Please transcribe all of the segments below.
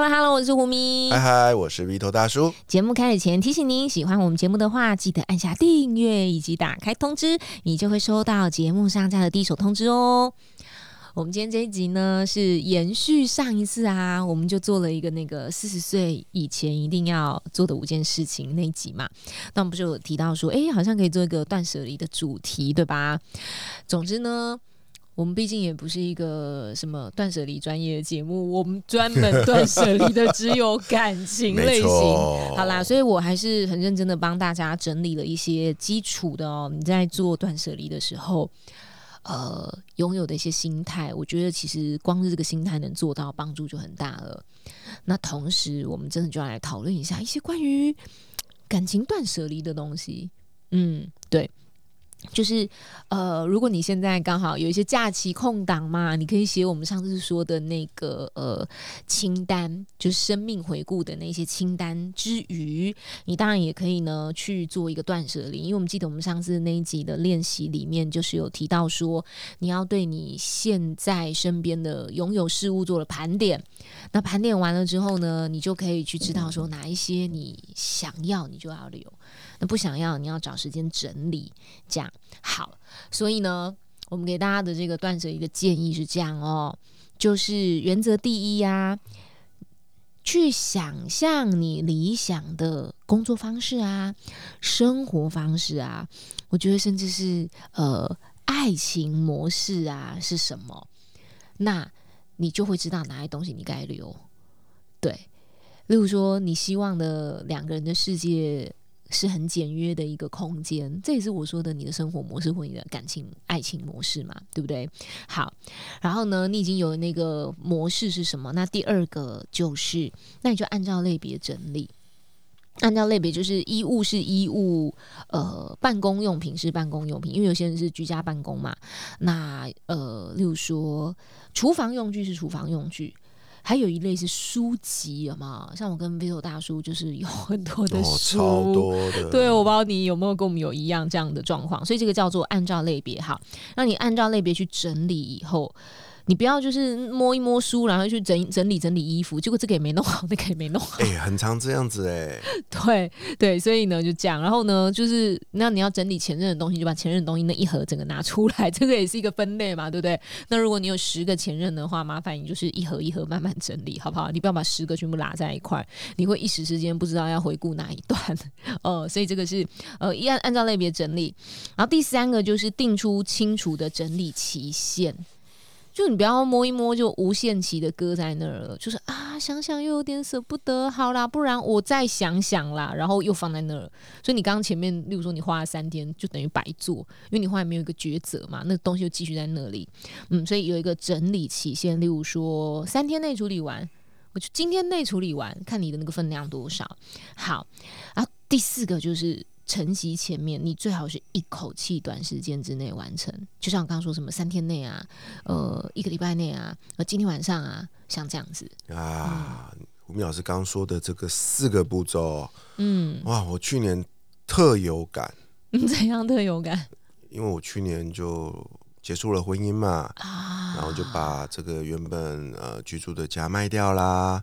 Hello，Hello，我是胡咪。嗨嗨，我是鼻头大叔。节目开始前提醒您，喜欢我们节目的话，记得按下订阅以及打开通知，你就会收到节目上架的第一手通知哦。我们今天这一集呢，是延续上一次啊，我们就做了一个那个四十岁以前一定要做的五件事情那一集嘛。那我们不是有提到说，哎，好像可以做一个断舍离的主题，对吧？总之呢。我们毕竟也不是一个什么断舍离专业的节目，我们专门断舍离的只有感情类型。好啦，所以我还是很认真的帮大家整理了一些基础的哦。你在做断舍离的时候，呃，拥有的一些心态，我觉得其实光是这个心态能做到，帮助就很大了。那同时，我们真的就要来讨论一下一些关于感情断舍离的东西。嗯，对。就是呃，如果你现在刚好有一些假期空档嘛，你可以写我们上次说的那个呃清单，就是生命回顾的那些清单之余，你当然也可以呢去做一个断舍离。因为我们记得我们上次那一集的练习里面，就是有提到说，你要对你现在身边的拥有事物做了盘点。那盘点完了之后呢，你就可以去知道说哪一些你想要，你就要留。那不想要，你要找时间整理，这样好。所以呢，我们给大家的这个断舍一个建议是这样哦，就是原则第一呀，去想象你理想的工作方式啊，生活方式啊，我觉得甚至是呃爱情模式啊是什么，那你就会知道哪些东西你该留。对，例如说你希望的两个人的世界。是很简约的一个空间，这也是我说的你的生活模式或你的感情爱情模式嘛，对不对？好，然后呢，你已经有那个模式是什么？那第二个就是，那你就按照类别整理，按照类别就是衣物是衣物，呃，办公用品是办公用品，因为有些人是居家办公嘛。那呃，例如说，厨房用具是厨房用具。还有一类是书籍，有吗？像我跟 Vito 大叔就是有很多的书，超多的。对，我不知道你有没有跟我们有一样这样的状况，所以这个叫做按照类别哈，让你按照类别去整理以后。你不要就是摸一摸书，然后去整整理整理衣服，结果这个也没弄好，那个也没弄好。哎，很常这样子哎。对对，所以呢就这样，然后呢就是那你要整理前任的东西，就把前任的东西那一盒整个拿出来，这个也是一个分类嘛，对不对？那如果你有十个前任的话，麻烦你就是一盒一盒慢慢整理，好不好？你不要把十个全部拉在一块，你会一时之间不知道要回顾哪一段。呃，所以这个是呃一按按照类别整理，然后第三个就是定出清楚的整理期限。就你不要摸一摸就无限期的搁在那儿了，就是啊想想又有点舍不得，好啦，不然我再想想啦，然后又放在那儿。所以你刚刚前面，例如说你花了三天，就等于白做，因为你后来没有一个抉择嘛，那东西就继续在那里。嗯，所以有一个整理期限，例如说三天内处理完，我就今天内处理完，看你的那个分量多少。好，然后第四个就是。晨曦前面，你最好是一口气短时间之内完成，就像我刚刚说什么三天内啊，呃，一个礼拜内啊，呃，今天晚上啊，像这样子啊。吴明老师刚刚说的这个四个步骤，嗯，哇，我去年特有感，怎样特有感？因为我去年就。结束了婚姻嘛，然后就把这个原本呃居住的家卖掉啦，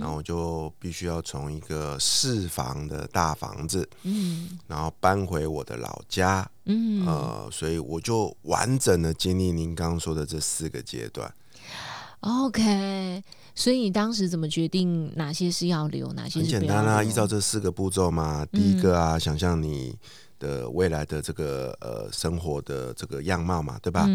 然后就必须要从一个四房的大房子，嗯，然后搬回我的老家，嗯，呃，所以我就完整的经历您刚刚说的这四个阶段。OK，所以你当时怎么决定哪些是要留，哪些很简单啊？依照这四个步骤嘛，第一个啊，想象你。的未来的这个呃生活的这个样貌嘛，对吧？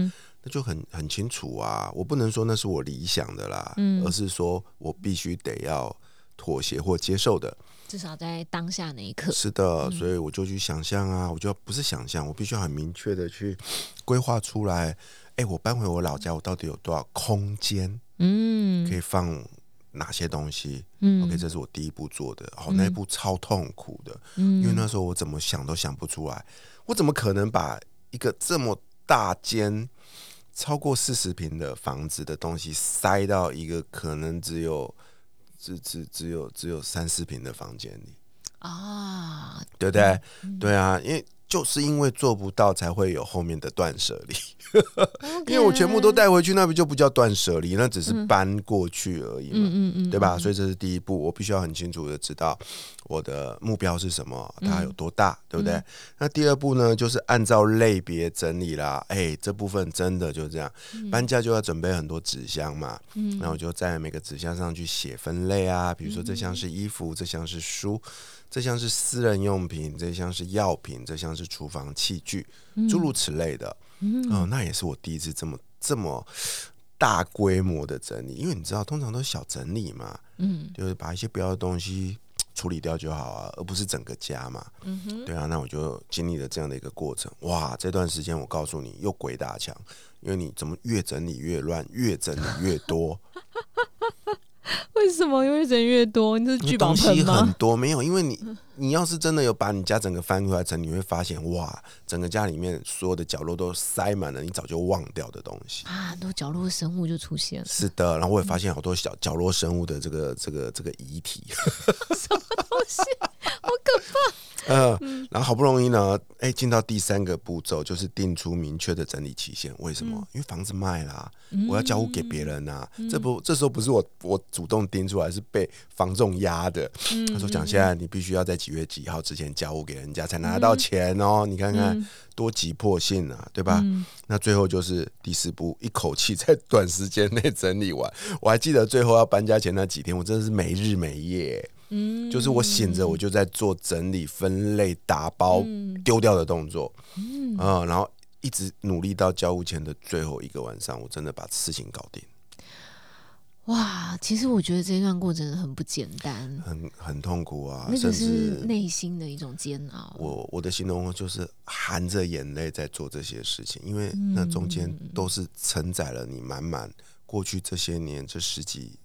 那就很很清楚啊。我不能说那是我理想的啦，而是说我必须得要妥协或接受的。至少在当下那一刻。是的，所以我就去想象啊，我就不是想象，我必须要很明确的去规划出来。哎，我搬回我老家，我到底有多少空间？嗯，可以放。哪些东西。嗯，OK，这是我第一步做的。哦，那一步超痛苦的，嗯，因为那时候我怎么想都想不出来，我怎么可能把一个这么大间、超过四十平的房子的东西塞到一个可能只有只只只有只有三四平的房间里啊？对不对？对啊，因为。就是因为做不到，才会有后面的断舍离。因为我全部都带回去，那不就不叫断舍离，那只是搬过去而已嘛，对吧？所以这是第一步，我必须要很清楚的知道我的目标是什么，它有多大，对不对？那第二步呢，就是按照类别整理啦。哎，这部分真的就这样，搬家就要准备很多纸箱嘛。嗯，那我就在每个纸箱上去写分类啊，比如说这箱是衣服，这箱是书。这箱是私人用品，这箱是药品，这像是厨房器具，诸如此类的。嗯，那也是我第一次这么这么大规模的整理，因为你知道，通常都是小整理嘛，嗯，就是把一些不要的东西处理掉就好啊，而不是整个家嘛。嗯哼，对啊，那我就经历了这样的一个过程。哇，这段时间我告诉你，又鬼打墙，因为你怎么越整理越乱，越整理越多。为什么因为人越多？你是聚宝盆吗？很多没有，因为你你要是真的有把你家整个翻过来整，你会发现哇，整个家里面所有的角落都塞满了你早就忘掉的东西啊，很多角落生物就出现了。是的，然后我也发现好多小角落生物的这个这个这个遗体，什么东西，好可怕。嗯，然后好不容易呢，哎，进到第三个步骤，就是定出明确的整理期限。为什么？因为房子卖啦，我要交屋给别人呐。这不，这时候不是我我主动定出来，是被房仲压的。他说：“讲现在你必须要在几月几号之前交屋给人家，才拿得到钱哦。你看看多急迫性啊，对吧？那最后就是第四步，一口气在 短时间内整理完。我还记得最后要搬家前那几天，我真的是没日没夜。”嗯，就是我醒着，我就在做整理、分类、打包、丢掉的动作，嗯，啊，然后一直努力到交屋前的最后一个晚上，我真的把事情搞定。哇，其实我觉得这段过程很不简单，很很痛苦啊，那个是内心的一种煎熬。我我的形容就是含着眼泪在做这些事情，因为那中间都是承载了你满满过去这些年、这十几、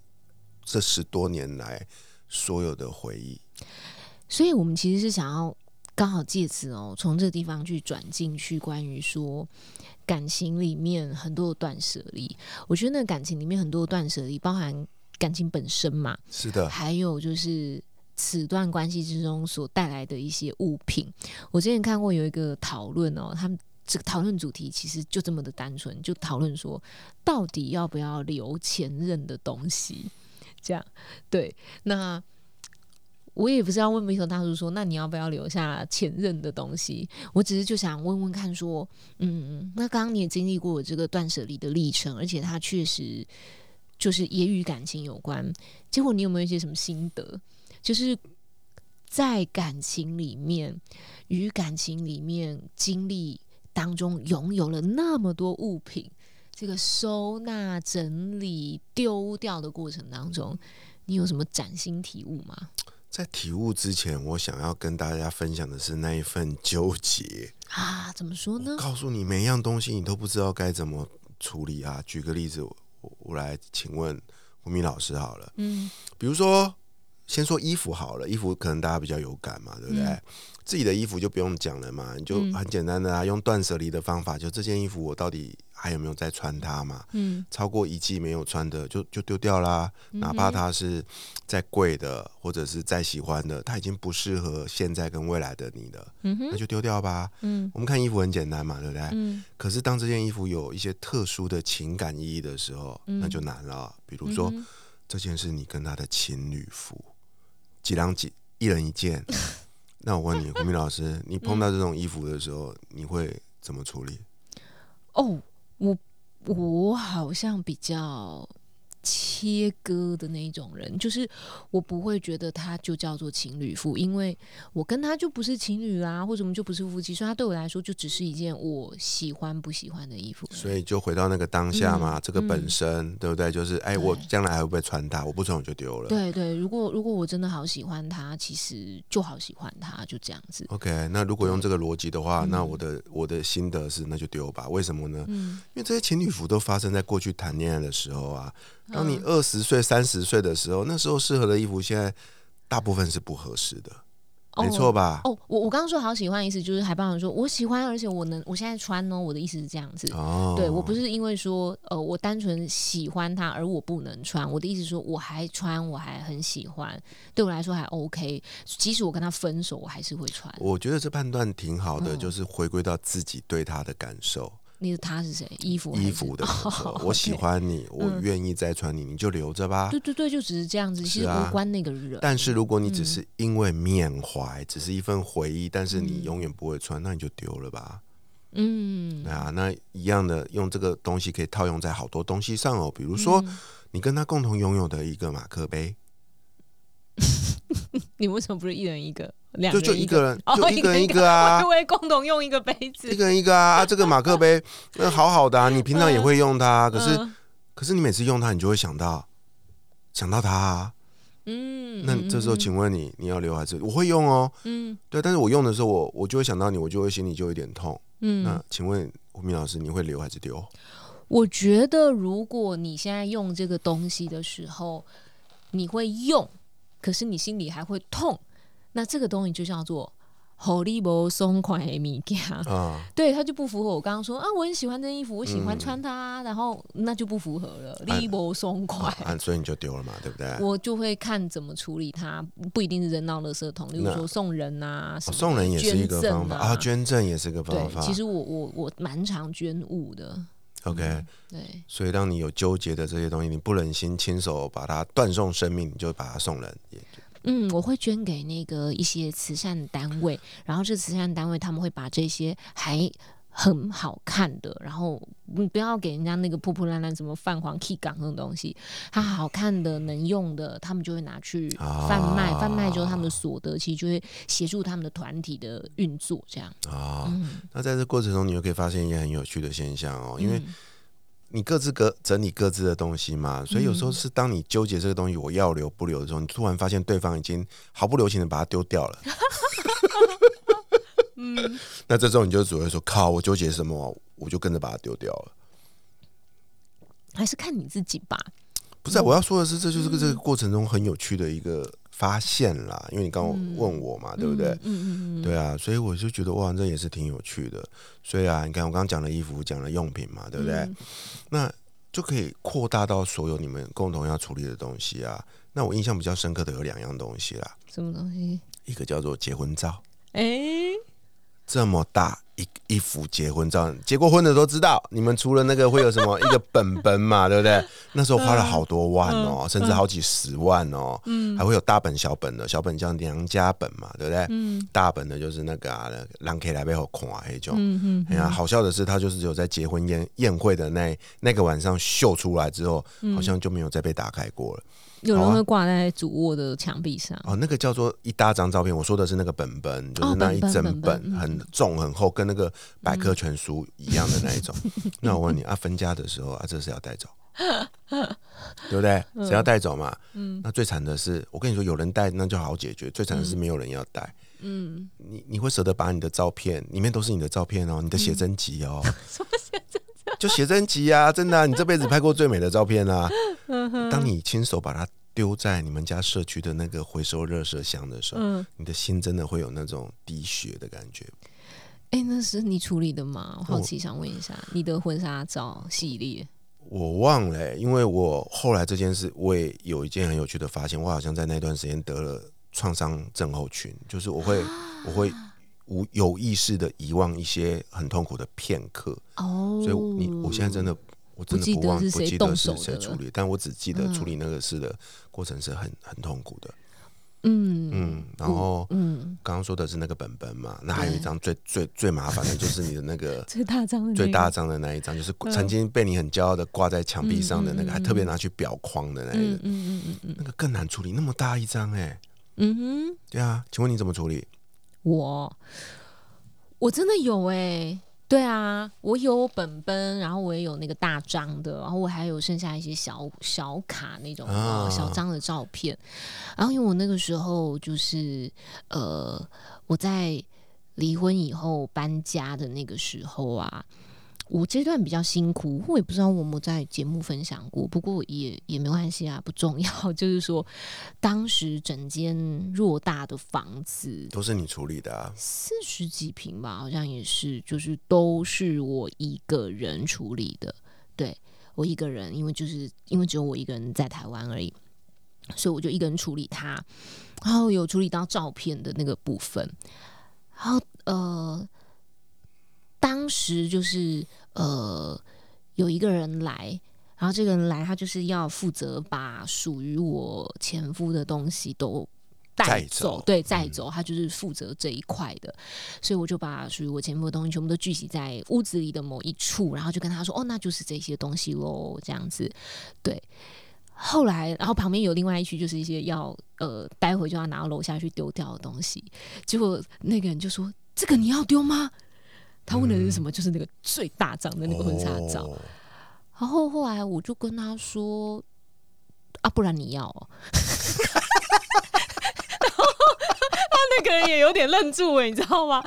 这十多年来。所有的回忆，所以我们其实是想要刚好借此哦，从这个地方去转进去关于说感情里面很多的断舍离。我觉得那感情里面很多的断舍离，包含感情本身嘛，是的，还有就是此段关系之中所带来的一些物品。我之前看过有一个讨论哦，他们这个讨论主题其实就这么的单纯，就讨论说到底要不要留前任的东西。这样，对，那我也不是要问美头大叔说，那你要不要留下前任的东西？我只是就想问问看，说，嗯，那刚刚你也经历过我这个断舍离的历程，而且它确实就是也与感情有关。结果你有没有一些什么心得？就是在感情里面，与感情里面经历当中，拥有了那么多物品。这个收纳、整理、丢掉的过程当中，你有什么崭新体悟吗？在体悟之前，我想要跟大家分享的是那一份纠结啊！怎么说呢？告诉你，每一样东西你都不知道该怎么处理啊！举个例子，我我来请问胡明老师好了，嗯，比如说先说衣服好了，衣服可能大家比较有感嘛，对不对？自己的衣服就不用讲了嘛，你就很简单的啊，用断舍离的方法，就这件衣服我到底。还有没有在穿它嘛？嗯，超过一季没有穿的就就丢掉啦。哪怕它是再贵的，或者是再喜欢的，它已经不适合现在跟未来的你了。嗯那就丢掉吧。嗯，我们看衣服很简单嘛，对不对？嗯。可是当这件衣服有一些特殊的情感意义的时候，那就难了。比如说，这件是你跟他的情侣服，几两几一人一件。那我问你，胡明老师，你碰到这种衣服的时候，你会怎么处理？哦。我我好像比较。切割的那一种人，就是我不会觉得他就叫做情侣服，因为我跟他就不是情侣啊，或者我们就不是夫妻，所以他对我来说就只是一件我喜欢不喜欢的衣服。所以就回到那个当下嘛，这个本身对不对？就是哎，我将来还会不会穿它？我不穿我就丢了。对对，如果如果我真的好喜欢他，其实就好喜欢他，就这样子。OK，那如果用这个逻辑的话，那我的我的心得是，那就丢吧。为什么呢？嗯，因为这些情侣服都发生在过去谈恋爱的时候啊。当你二十岁、三十岁的时候，那时候适合的衣服，现在大部分是不合适的。没错吧？哦，我我刚刚说好喜欢，意思就是海豹人说我喜欢，而且我能我现在穿哦。我的意思是这样子，哦，对我不是因为说呃我单纯喜欢它而我不能穿，我的意思说我还穿，我还很喜欢，对我来说还 OK。即使我跟他分手，我还是会穿。我觉得这判断挺好的，就是回归到自己对他的感受。你的他是谁？衣服衣服的，我喜欢你，我愿意再穿你，你就留着吧。对对对，就只是这样子，其实无关那个人。但是如果你只是因为缅怀，只是一份回忆，但是你永远不会穿，那你就丢了吧。嗯，啊，那一样的，用这个东西可以套用在好多东西上哦。比如说，你跟他共同拥有的一个马克杯，你为什么不是一人一个？就就一个人，就一个人一个啊！因为共同用一个杯子，一个人一个啊！这个马克杯，那好好的啊，你平常也会用它，可是可是你每次用它，你就会想到想到它啊。嗯，那这时候请问你，你要留还是我会用哦？嗯，对，但是我用的时候，我我就会想到你，我就会心里就有点痛。嗯，那请问吴明老师，你会留还是丢？我觉得，如果你现在用这个东西的时候，你会用，可是你心里还会痛。那这个东西就叫做好利薄松快的物件啊，对，它就不符合我刚刚说啊，我很喜欢这衣服，我喜欢穿它，然后那就不符合了，利薄松快，所以你就丢了嘛，对不对？我就会看怎么处理它，不一定是扔到垃圾桶，例如说送人啊，送人也是一个方法啊，捐赠也是个方法。其实我我我蛮常捐物的，OK，对，所以当你有纠结的这些东西，你不忍心亲手把它断送生命，你就把它送人也。嗯，我会捐给那个一些慈善单位，然后这慈善单位他们会把这些还很好看的，然后你不要给人家那个破破烂烂什么泛黄 K 港那种东西，它好看的能用的，他们就会拿去贩卖，贩卖之后他们的所得其实就会协助他们的团体的运作，这样啊。那在这过程中，你又可以发现一些很有趣的现象哦，因为。你各自各整理各自的东西嘛，所以有时候是当你纠结这个东西我要留不留的时候，你突然发现对方已经毫不留情的把它丢掉了。嗯，那这时候你就只会说：“靠，我纠结什么？我就跟着把它丢掉了。”还是看你自己吧。不是，我要说的是，这就是这个过程中很有趣的一个。发现啦，因为你刚刚问我嘛，对不对？嗯嗯嗯，对啊，所以我就觉得哇，这也是挺有趣的。所以啊，你看我刚刚讲了衣服，讲了用品嘛，对不对？那就可以扩大到所有你们共同要处理的东西啊。那我印象比较深刻的有两样东西啦。什么东西？一个叫做结婚照。哎，这么大。一一幅结婚照，结过婚的都知道。你们除了那个会有什么一个本本嘛，对不对？那时候花了好多万哦，甚至好几十万哦。嗯，还会有大本小本的，小本叫娘家本嘛，对不对？嗯，大本的就是那个啊，让可以来背后看那种。嗯嗯。哎呀，好笑的是，他就是只有在结婚宴宴会的那那个晚上秀出来之后，好像就没有再被打开过了。有人会挂在主卧的墙壁上哦，那个叫做一大张照片。我说的是那个本本，就是那一整本很重很厚，跟那个百科全书一样的那一种。那我问你啊，分家的时候啊，这是要带走，对不对？谁要带走嘛？嗯。那最惨的是，我跟你说，有人带那就好解决。最惨的是没有人要带。嗯。你你会舍得把你的照片，里面都是你的照片哦，你的写真集哦。什么写真？就写真集啊，真的，你这辈子拍过最美的照片啊！当你亲手把它丢在你们家社区的那个回收热色箱的时候，你的心真的会有那种滴血的感觉。哎，那是你处理的吗？我好奇想问一下，你的婚纱照系列，我忘了，因为我后来这件事，我也有一件很有趣的发现，我好像在那段时间得了创伤症候群，就是我会，我会。无有意识的遗忘一些很痛苦的片刻。哦，所以你我现在真的我真的不忘不记得是谁处理，但我只记得处理那个事的过程是很很痛苦的。嗯。嗯，然后嗯，刚刚说的是那个本本嘛，那还有一张最最最麻烦的就是你的那个 最大张的最大张的那一张，就是曾经被你很骄傲的挂在墙壁上的那个，还特别拿去裱框的那个，嗯嗯嗯嗯，那个更难处理，那么大一张哎，嗯哼，对啊，请问你怎么处理？我我真的有哎，对啊，我有本本，然后我也有那个大张的，然后我还有剩下一些小小卡那种小张的照片。然后因为我那个时候就是呃，我在离婚以后搬家的那个时候啊，我这段比较辛苦，我也不知道我有没有在节目分享过，不过也也没关系啊，不重要。就是说，当时整间偌大的房子都是你处理的啊，四十几平吧，好像也是，就是都是我一个人处理的。对我一个人，因为就是因为只有我一个人在台湾而已，所以我就一个人处理它，然后有处理到照片的那个部分，然后呃，当时就是呃有一个人来，然后这个人来，他就是要负责把属于我前夫的东西都带走，走对，带走，他就是负责这一块的，所以我就把属于我前夫的东西全部都聚集在屋子里的某一处，然后就跟他说：“哦，那就是这些东西喽。”这样子，对。后来，然后旁边有另外一区，就是一些要呃，待会就要拿到楼下去丢掉的东西。结果那个人就说：“这个你要丢吗？”他问的是什么？就是那个最大张的那个婚纱照。哦然后后来我就跟他说：“啊，不然你要、哦。”然后他那个人也有点愣住哎，你知道吗？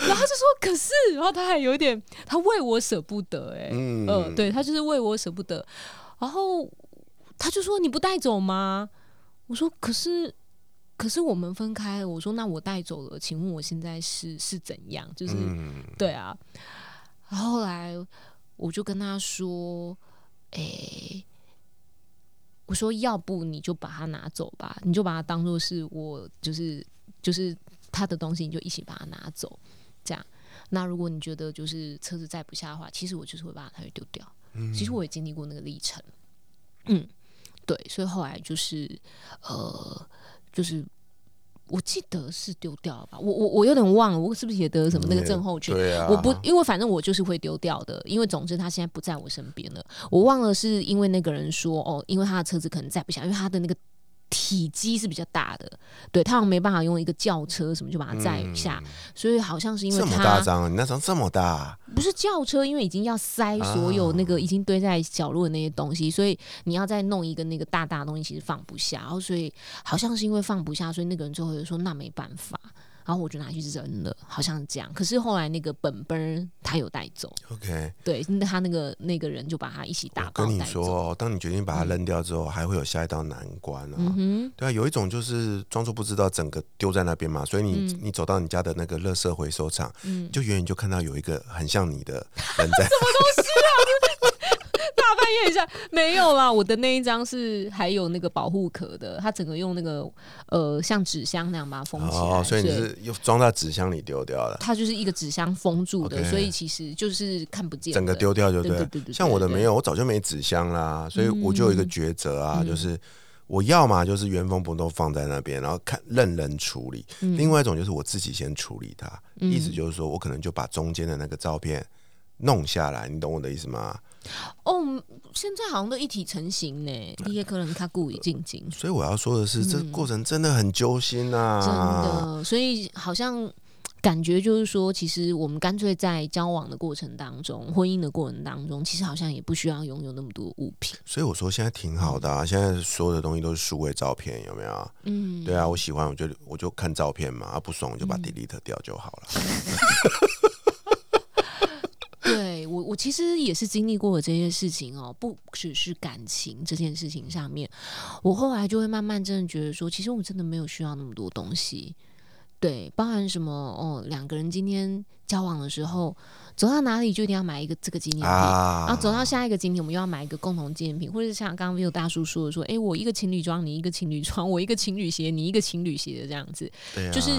然后他就说：“可是，然后他还有点，他为我舍不得哎，嗯呃，对他就是为我舍不得。然后他就说：‘你不带走吗？’我说：‘可是，可是我们分开了。’我说：‘那我带走了，请问我现在是是怎样？’就是、嗯，对啊。然后后来我就跟他说：‘诶、我说要不你就把它拿走吧，你就把它当做是我就是就是他的东西，你就一起把它拿走。这样，那如果你觉得就是车子载不下的话，其实我就是会把它丢掉。其实我也经历过那个历程，嗯，对，所以后来就是呃，就是我记得是丢掉了吧，我我我有点忘了，我是不是也得了什么那个症候群？对啊，我不，因为反正我就是会丢掉的，因为总之他现在不在我身边了。我忘了是因为那个人说哦，因为他的车子可能载不下，因为他的那个体积是比较大的，对他好像没办法用一个轿车什么就把它载下，所以好像是因为嗯这么大他张，你那张这么大，不是轿车，因为已经要塞所有那个已经堆在角落的那些东西，所以你要再弄一个那个大大的东西，其实放不下。然后所以好像是因为放不下，所以那个人最后就说那没办法，然后我就拿去扔了，好像是这样。可是后来那个本本他有带走，OK，对，那他那个那个人就把他一起打我跟你。说哦，当你决定把它扔掉之后，还会有下一道难关啊。嗯，对啊，有一种就是装作不知道，整个丢在那边嘛，所以你、嗯你走到你家的那个垃圾回收厂，嗯，就远远就看到有一个很像你的人 在，大半 夜一下？没有啦，我的那一张是还有那个保护壳的，它整个用那个呃像纸箱那样把它封起来，哦，所以你是又装到纸箱里丢掉了，它就是一个纸箱封住的所以其实就是看不见，整个丢掉就了。对对对对像我的没有，我早就没纸箱啦，所以我就有一个抉择啊，嗯。就是我要嘛就是原封不动放在那边，然后看任人处理；嗯。另外一种就是我自己先处理它，嗯。意思就是说我可能就把中间的那个照片弄下来，你懂我的意思吗？哦，现在好像都一体成型呢，你也可能他故意进京，所以我要说的是，这嗯过程真的很揪心啊！真的，所以好像。感觉就是说，其实我们干脆在交往的过程当中，婚姻的过程当中，其实好像也不需要拥有那么多物品。所以我说现在挺好的啊，现在所有的东西都是数位照片，有没有？嗯，对啊，我喜欢，我就我就看照片嘛，啊不爽我就把 delete 掉就好了。对 我，我其实也是经历过这些事情哦，不只是感情这件事情上面，我后来就会慢慢真的觉得说，其实我真的没有需要那么多东西。对，包含什么哦，两个人今天交往的时候，走到哪里就一定要买一个这个纪念品。啊，然后走到下一个景点，我们又要买一个共同纪念品，或者是像刚刚 Viu 大叔说的，说，诶，我一个情侣装，你一个情侣装，我一个情侣鞋，你一个情侣鞋的这样子，对啊，就是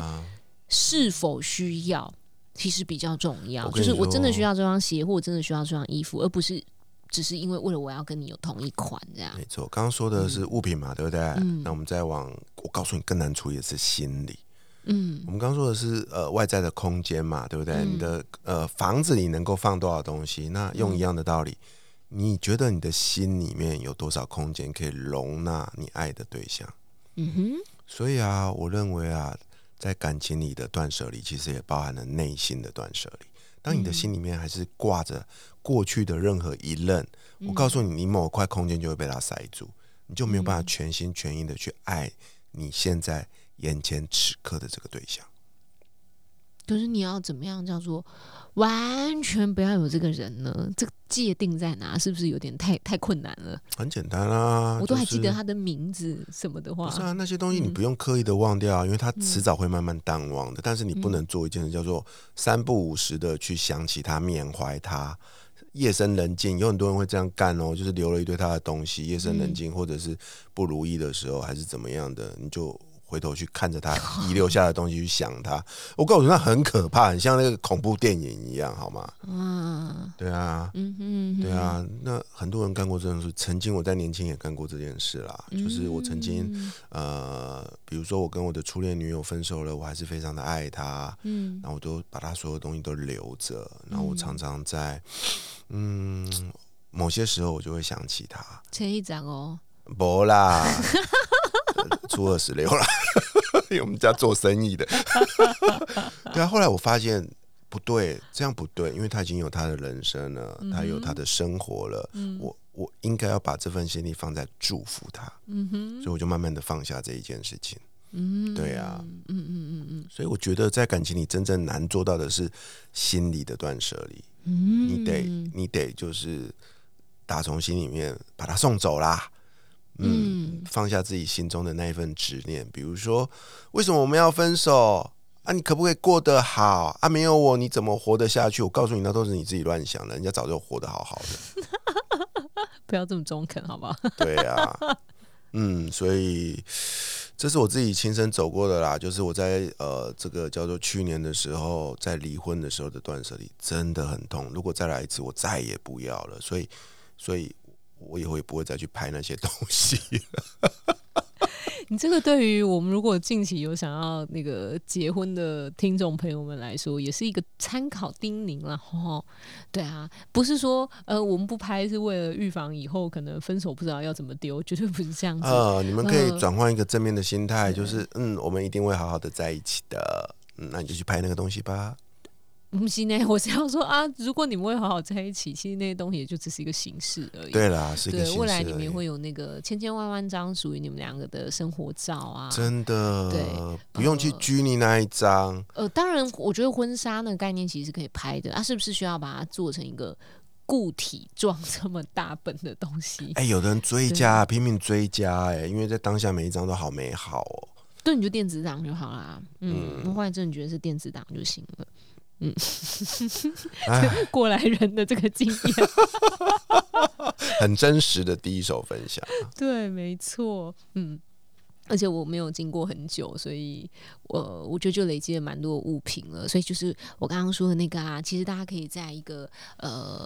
是否需要，其实比较重要。就是我真的需要这双鞋，或我真的需要这双衣服，而不是只是因为为了我要跟你有同一款这样。没错。刚刚说的是物品嘛，对不对？嗯那我们再往，我告诉你，更难处理的是心理。嗯我们刚刚说的是呃外在的空间嘛，对不对？嗯你的呃房子里能够放多少东西？那用一样的道理，你觉得你的心里面有多少空间可以容纳你爱的对象？嗯哼，所以啊，我认为啊，在感情里的断舍离，其实也包含了内心的断舍离。当你的心里面还是挂着过去的任何一任，我告诉你，你某块空间就会被它塞住，你就没有办法全心全意的去爱你现在眼前此刻的这个对象。可是你要怎么样叫做完全不要有这个人呢？这个界定在哪？是不是有点太太困难了？很简单啊，我都还记得他的名字什么的话不，是啊，那些东西你嗯不用刻意的忘掉啊，因为他迟早会慢慢淡忘的。但是你不嗯能做一件事，叫做三不五时的去想起他、缅怀他。夜深人静，有很多人会这样干哦，就是留了一堆他的东西。夜深人嗯静，或者是不如意的时候，还是怎么样的，你就回头去看着他 遗留下的东西，去想他。我告诉你，那很可怕，很像那个恐怖电影一样，好吗？嗯，对啊，嗯嗯，对啊，那很多人干过这种事。曾经我在年轻也干过这件事啦，就是我曾经嗯呃，比如说我跟我的初恋女友分手了，我还是非常的爱她，嗯。然后我都把她所有东西都留着，然后我常常在嗯。某些时候我就会想起她，前一张哦，不啦，初二十六了，因为我们家做生意的，对啊，后来我发现。不对，这样不对，因为他已经有他的人生了，他有他的生活了，嗯我我应该要把这份心力放在祝福他，嗯哼，所以我就慢慢的放下这一件事情。嗯，对啊嗯嗯嗯嗯所以我觉得在感情里真正难做到的是心理的断舍离，嗯，你得你得就是打从心里面把他送走啦。嗯，放下自己心中的那一份执念，比如说，为什么我们要分手啊？你可不可以过得好啊？没有我，你怎么活得下去？我告诉你，那都是你自己乱想的，人家早就活得好好的。不要这么中肯，好不好？对啊，嗯，所以这是我自己亲身走过的啦。就是我在呃这个叫做去年的时候，在离婚的时候的断舍离真的很痛。如果再来一次，我再也不要了。所以，所以我以后也不会再去拍那些东西。你这个对于我们如果近期有想要那个结婚的听众朋友们来说，也是一个参考叮咛了哦。对啊，不是说呃我们不拍是为了预防以后可能分手不知道要怎么丢，绝对不是这样子。呃，你们可以嗯转换一个正面的心态，就是嗯，我们一定会好好的在一起的。嗯，那你就去拍那个东西吧。不是呢，我是要说啊，如果你们会好好在一起，其实那些东西也就只是一个形式而已。对啦，是一个，形式未来你们会有那个千千万万张属于你们两个的生活照啊。真的对不用去拘泥那一张。呃，当然，我觉得婚纱那个概念其实是可以拍的，啊，是不是需要把它做成一个固体状这么大本的东西？哎、有的人追加，拼命追加，哎，因为在当下每一张都好美好哦。对，你就电子档就好啦。嗯，嗯我后来真的觉得是电子档就行了。哎，过来人的这个经验，很真实的第一手分享。对，没错，嗯。而且我没有经过很久，所以我我觉得就累积了蛮多物品了。所以就是我刚刚说的那个啊，其实大家可以在一个呃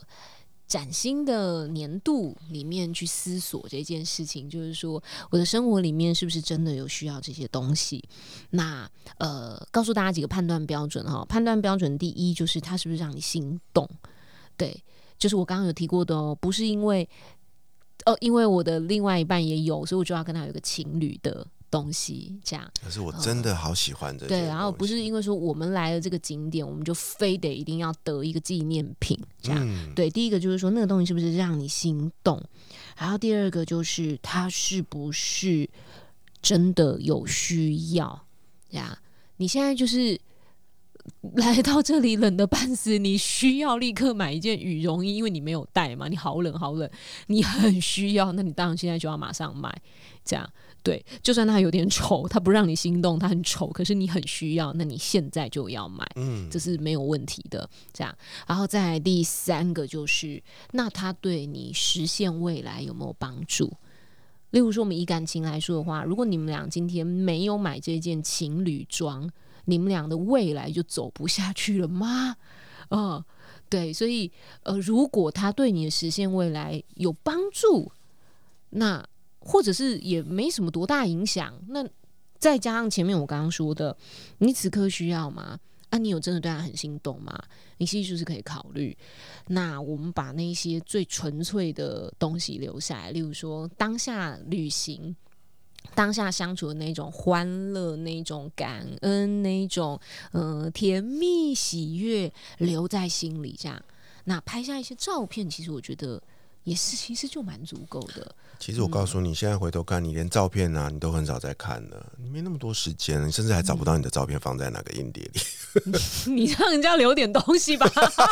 崭新的年度里面去思索这件事情，就是说我的生活里面是不是真的有需要这些东西？那呃，告诉大家几个判断标准哈。判断标准第一就是它是不是让你心动，对，就是我刚刚有提过的哦，不是因为。哦，因为我的另外一半也有，所以我就要跟他有个情侣的东西，这样可是我真的好喜欢这。对。然后不是因为说我们来了这个景点，我们就非得一定要得一个纪念品，这样。嗯，对，第一个就是说那个东西是不是让你心动，然后第二个就是它是不是真的有需要呀？你现在就是 来到这里冷的半死，你需要立刻买一件羽绒衣，因为你没有带嘛，你好冷好冷，你很需要，那你当然现在就要马上买，这样对。就算它有点丑，它不让你心动，它很丑，可是你很需要，那你现在就要买。嗯这是没有问题的。这样，然后再来第三个就是，那它对你实现未来有没有帮助？例如说，我们以感情来说的话，如果你们俩今天没有买这件情侣装，你们俩的未来就走不下去了吗？呃，对，所以呃，如果他对你的实现未来有帮助，那或者是也没什么多大影响，那再加上前面我刚刚说的，你此刻需要吗？啊，你有真的对他很心动吗？你其实就是可以考虑。那我们把那些最纯粹的东西留下来，例如说当下旅行。当下相处的那种欢乐、那种感恩、那种呃甜蜜喜悦留在心里，这样。那拍下一些照片，其实我觉得也是其实就蛮足够的。其实我告诉你，现在回头看你连照片啊，你都很少在看了，你没那么多时间，你甚至还找不到你的照片放在哪个硬碟里。你让人家留点东西吧。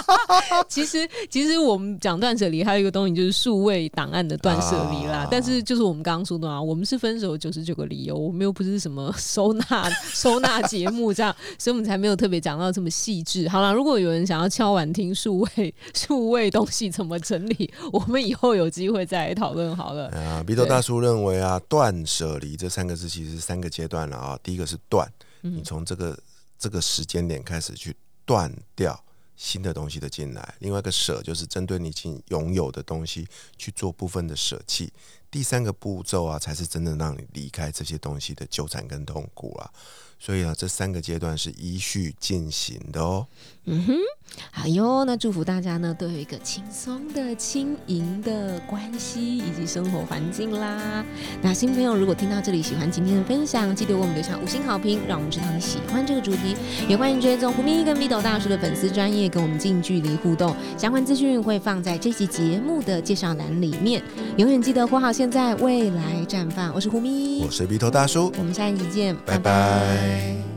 其实，其实我们讲断舍离，还有一个东西就是数位档案的断舍离啦。但是，就是我们刚刚说的啊，我们是分手九十九个理由，我们又不是什么收纳收纳节目这样，所以我们才没有特别讲到这么细致。好了，如果有人想要敲完听数位数位东西怎么整理，我们以后有机会再来讨论好了。啊，鼻头大叔认为啊，断舍离这三个字其实是三个阶段了啊。第一个是断，你从这个这个时间点开始去断掉新的东西的进来；另外一个舍，就是针对你已经拥有的东西去做部分的舍弃；第三个步骤啊，才是真的让你离开这些东西的纠缠跟痛苦啊。所以啊，这三个阶段是依序进行的哦。嗯哼，好哟。那祝福大家呢，都有一个轻松的、轻盈的关系以及生活环境啦。那新朋友如果听到这里，喜欢今天的分享，记得为我们留下五星好评，让我们知道你喜欢这个主题。也欢迎追踪胡咪跟米斗大叔的粉丝专业，跟我们近距离互动。相关资讯会放在这期节目的介绍栏里面。永远记得活好现在，未来绽放。我是胡咪，我是鼻头大叔，我们下一集见，拜拜。